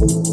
thank you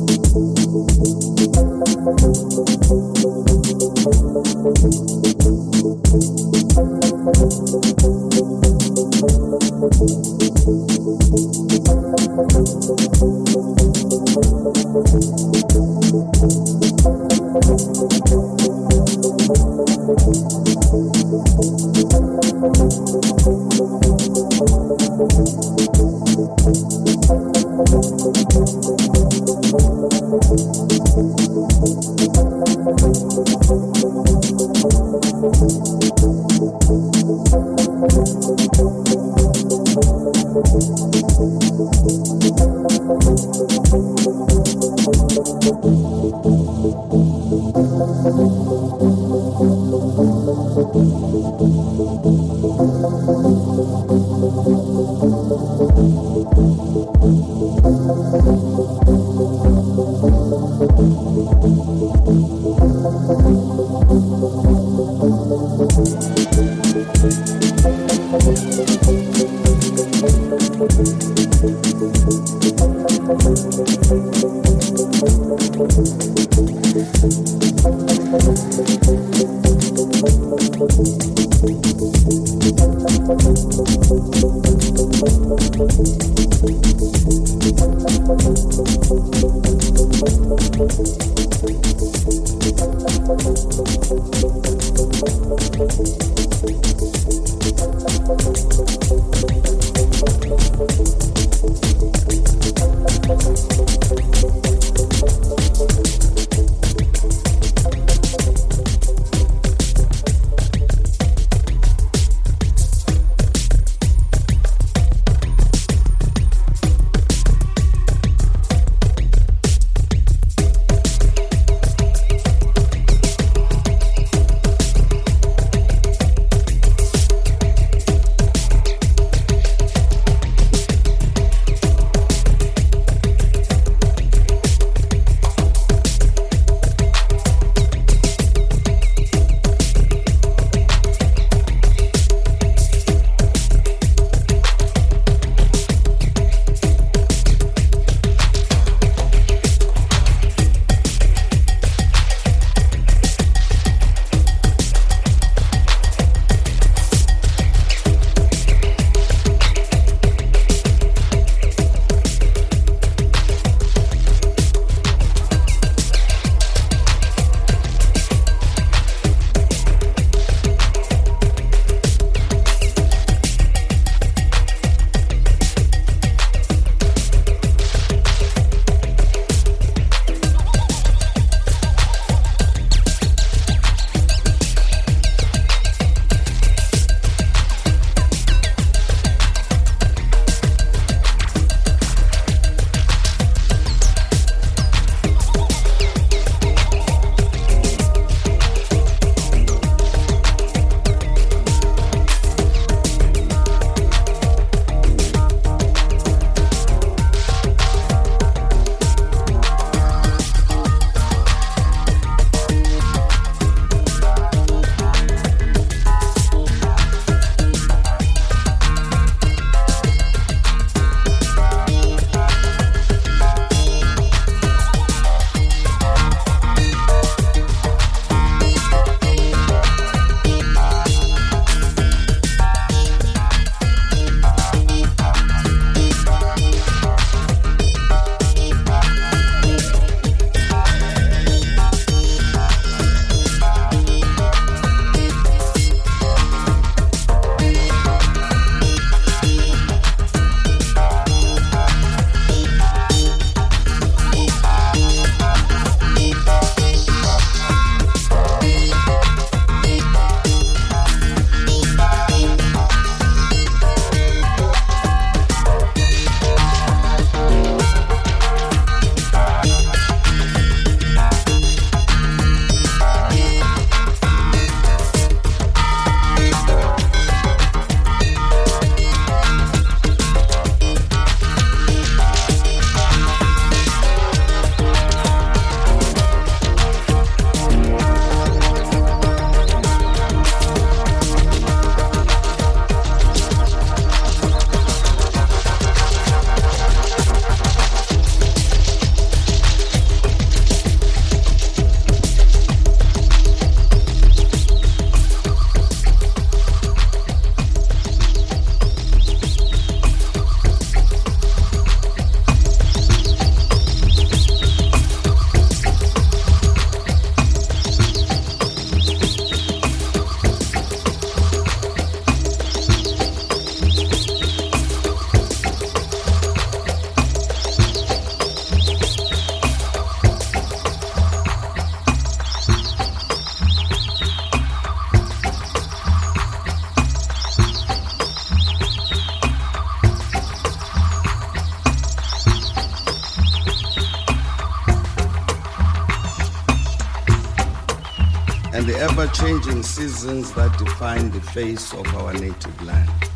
changing seasons that define the face of our native land.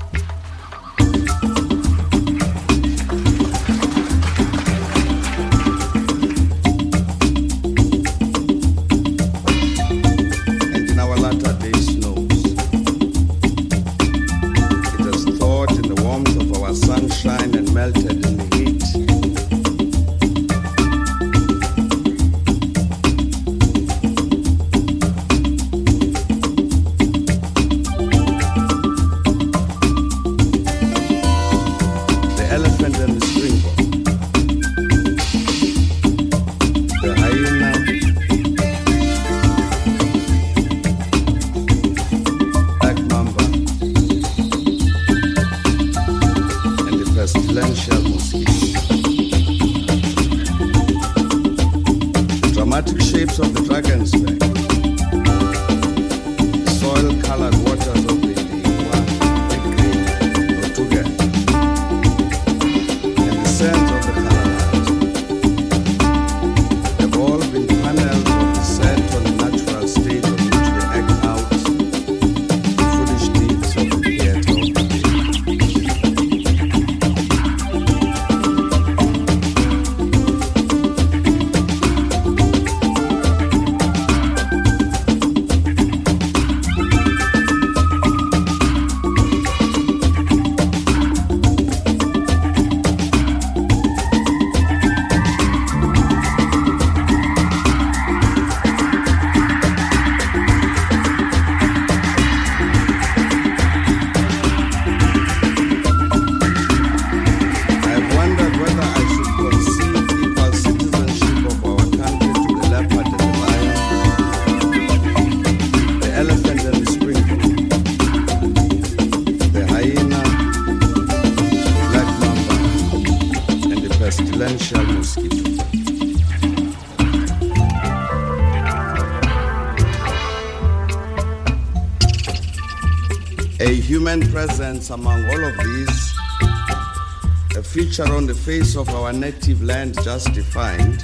picture on the face of our native land just defined,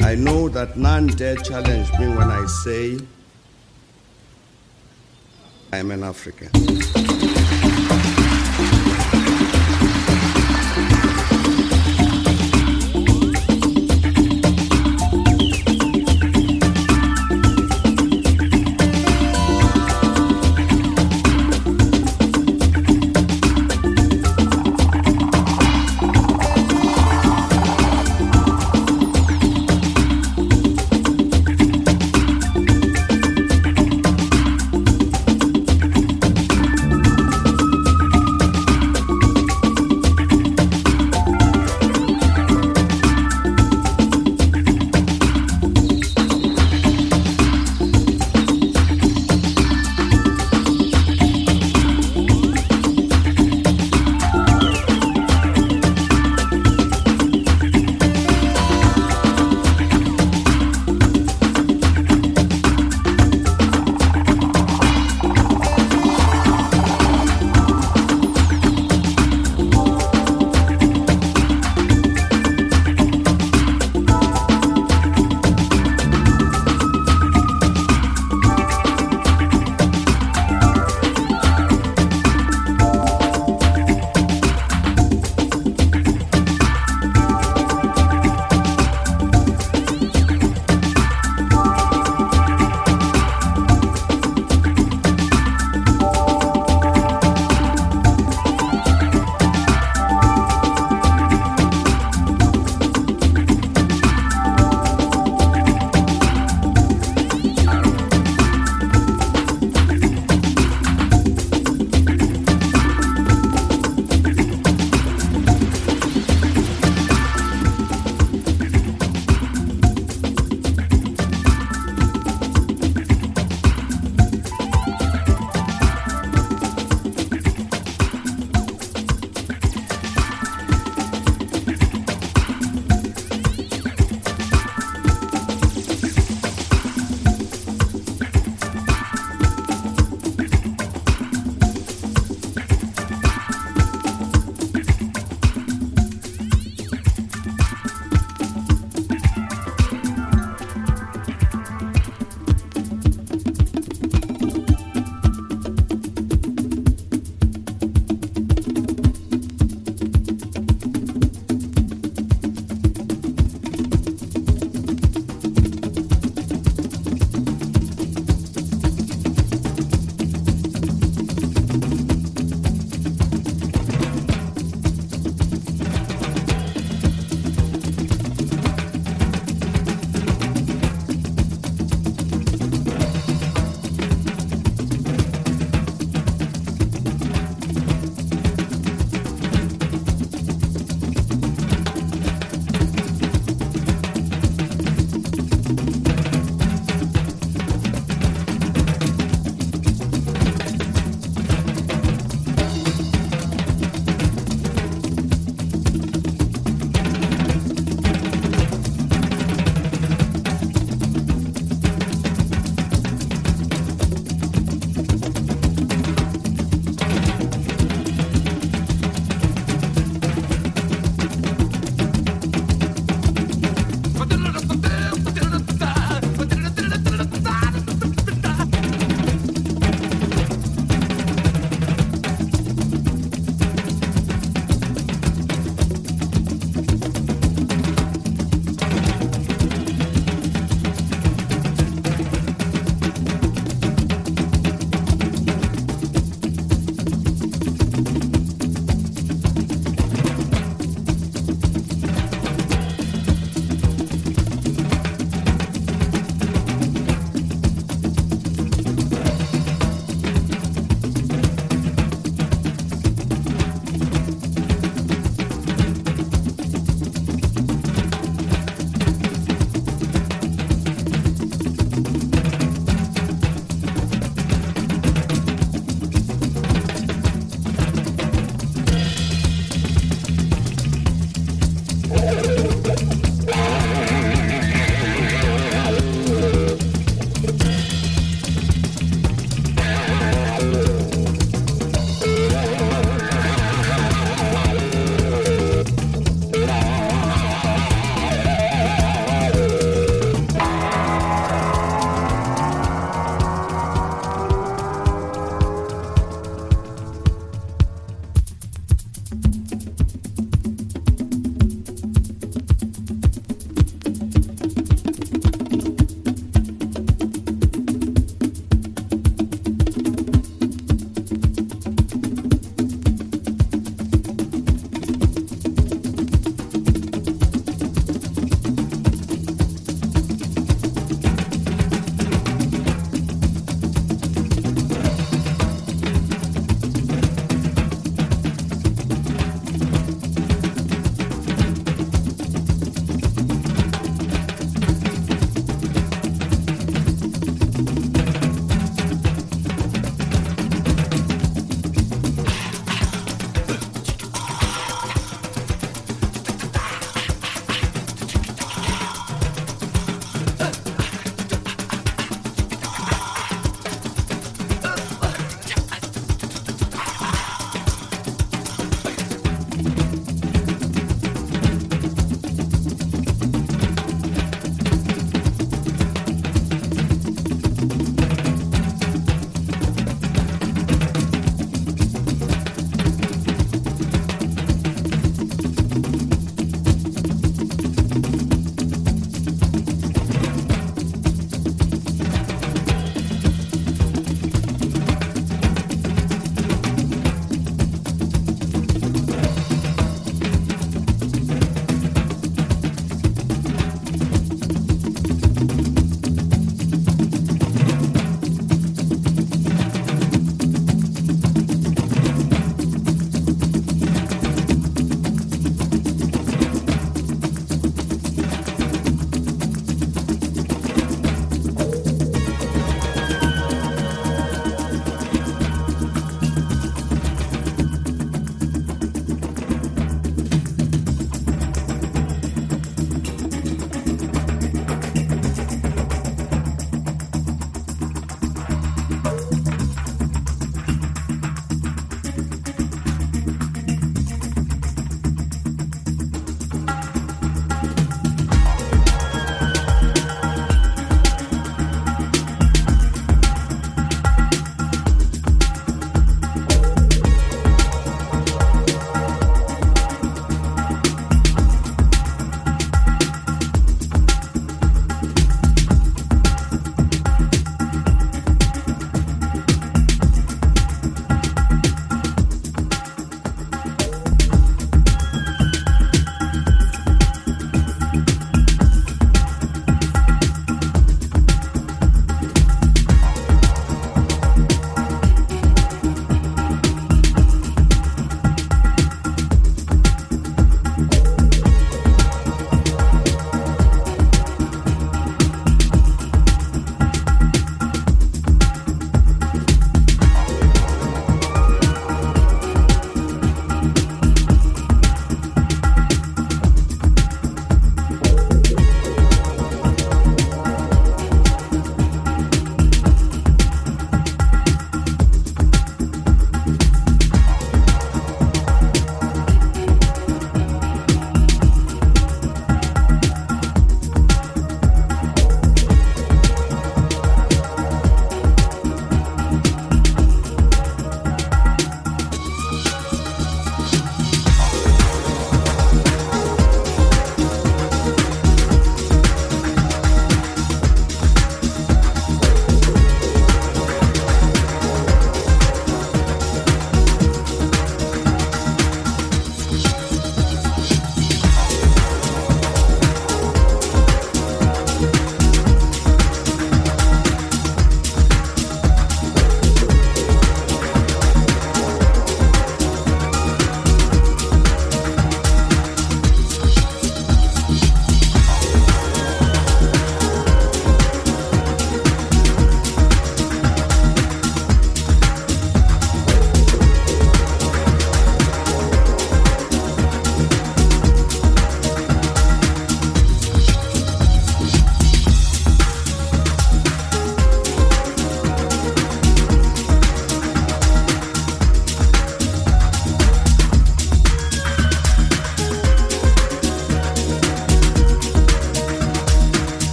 I know that none dare challenge me when I say I'm an African.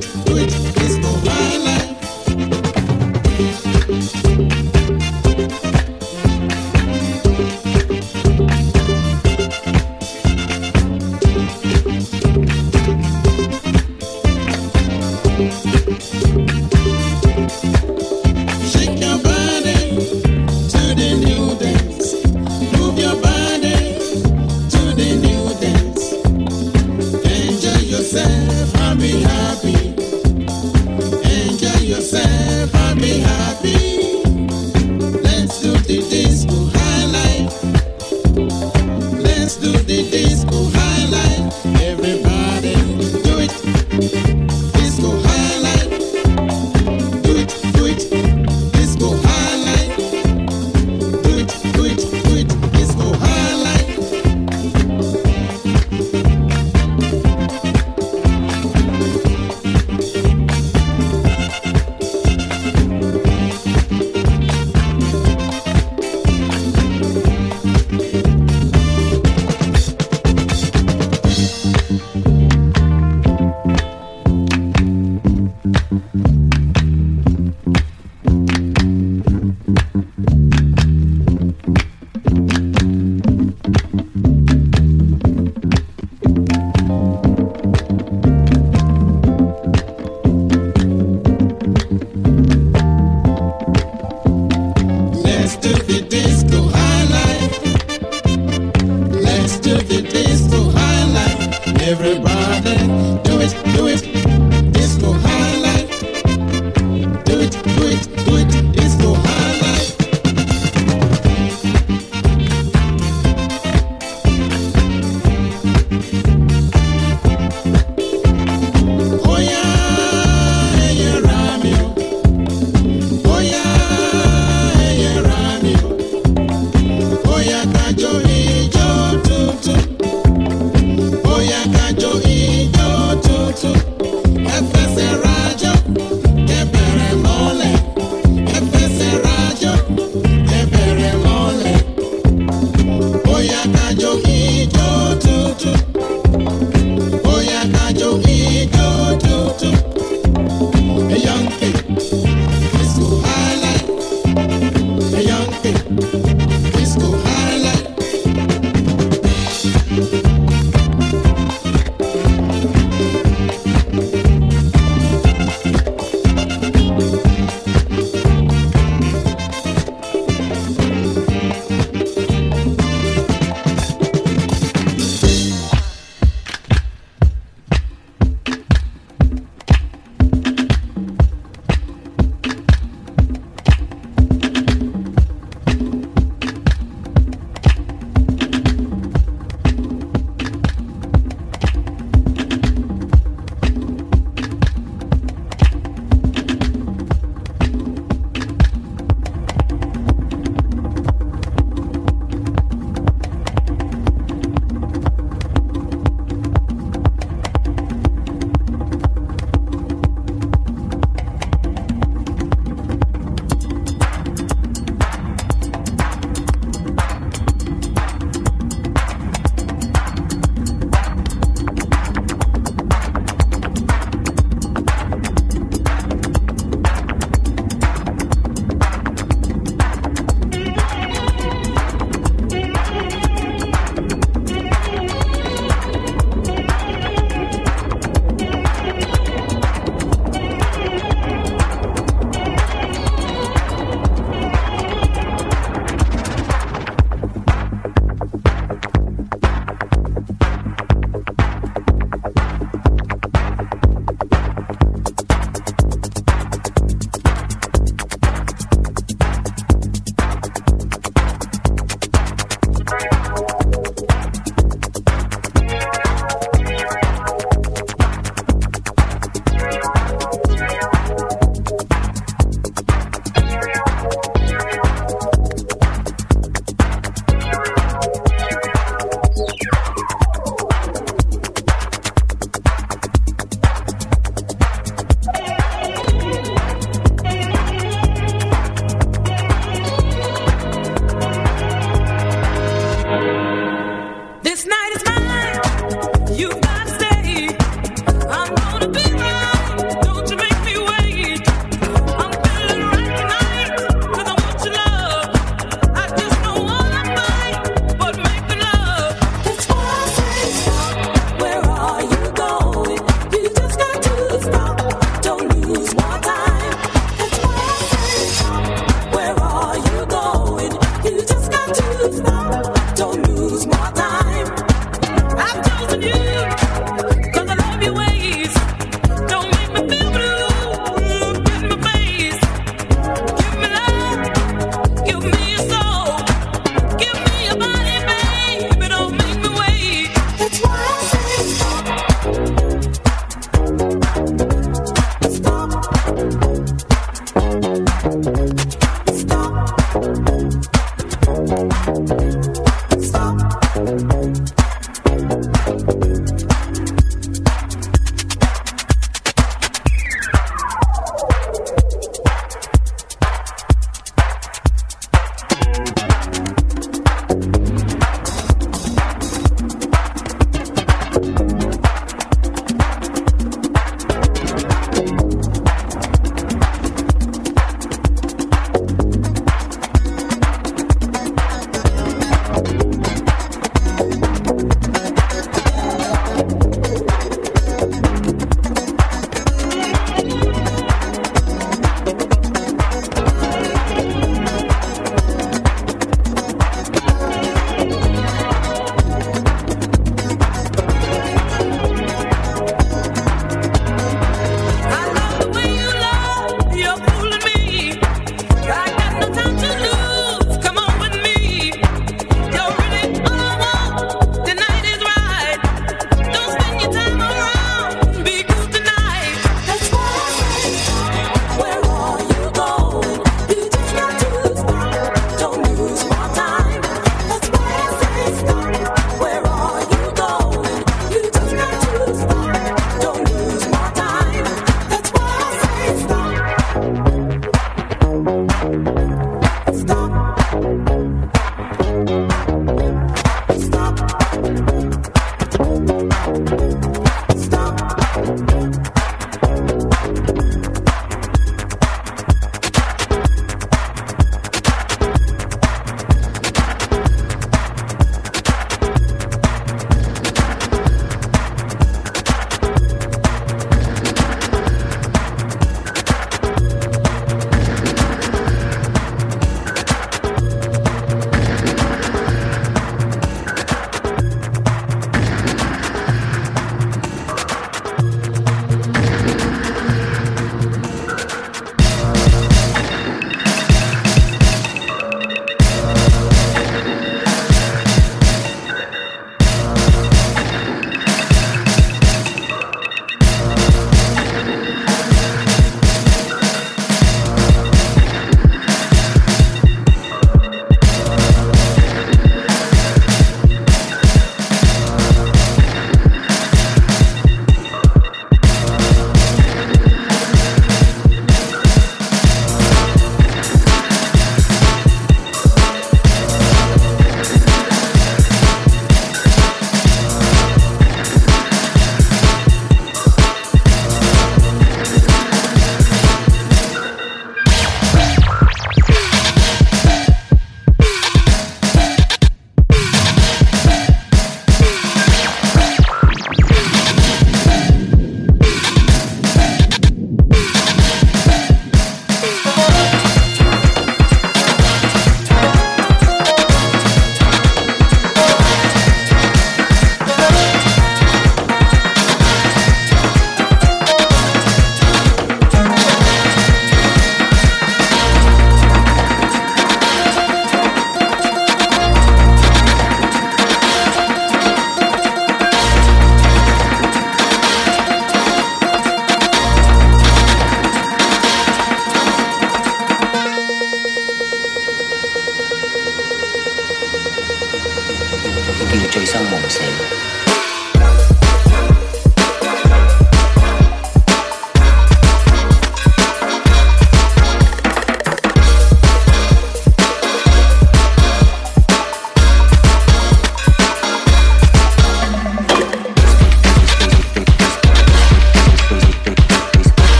Thank you.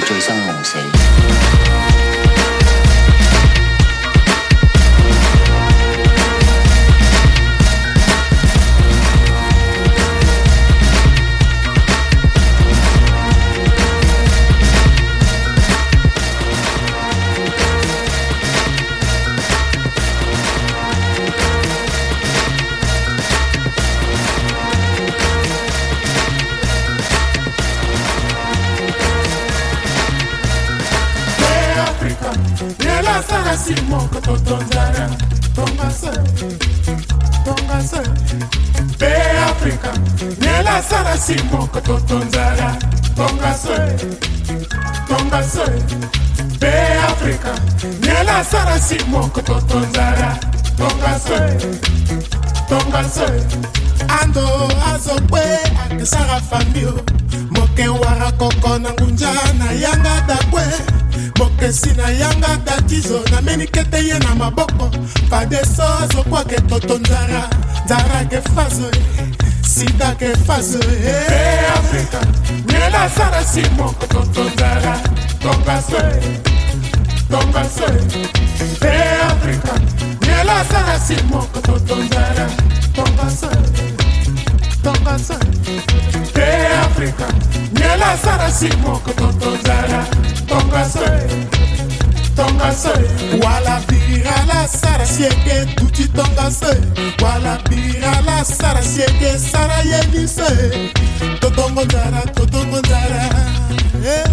醉生梦死。kasi moko totonzana tonga se tonga se mpe afrika nela sala si moko totonzana tonga se tonga se mpe afrika nela sala si moko totonzana tonga se tonga se ando azokwe akesaka famio moke wara koko na ngunja na yanga dakwe mokresi na yanga datizo namenikete ye na maboko fadeso azokwake toto nzara nzara ke fazo e, sida ke fazo e afrika miela asara si moko toto nzara tombaso tombaso e afrika miela asara si moko toto nzara tombaso tombaso te afrika nyela sarasi moko tontozala tonga soe tonga soe wala bira la sarasi eke tuti tonga soe wala bira la sarasi eke sara yeli soe totongo nzala totongo nzala yeah.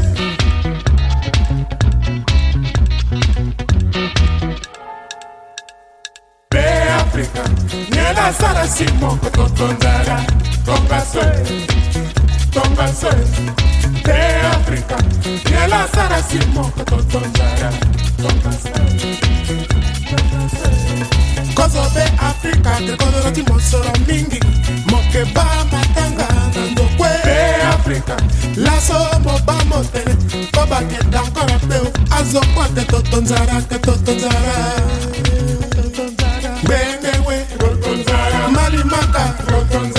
Africa, nyela sarasi moko totonzala tombase tombase te afrika yelasarasi moko totonzara tombase kozobe afrika tekozolaki mosolo mingi mokeba matanga na ndokwe te afrika laso moba motele po bakenda nkora mpe azokwa te totonzara te totonzara mbengewe malimaka totonzara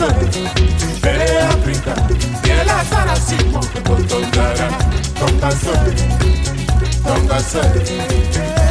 y Afrika Biela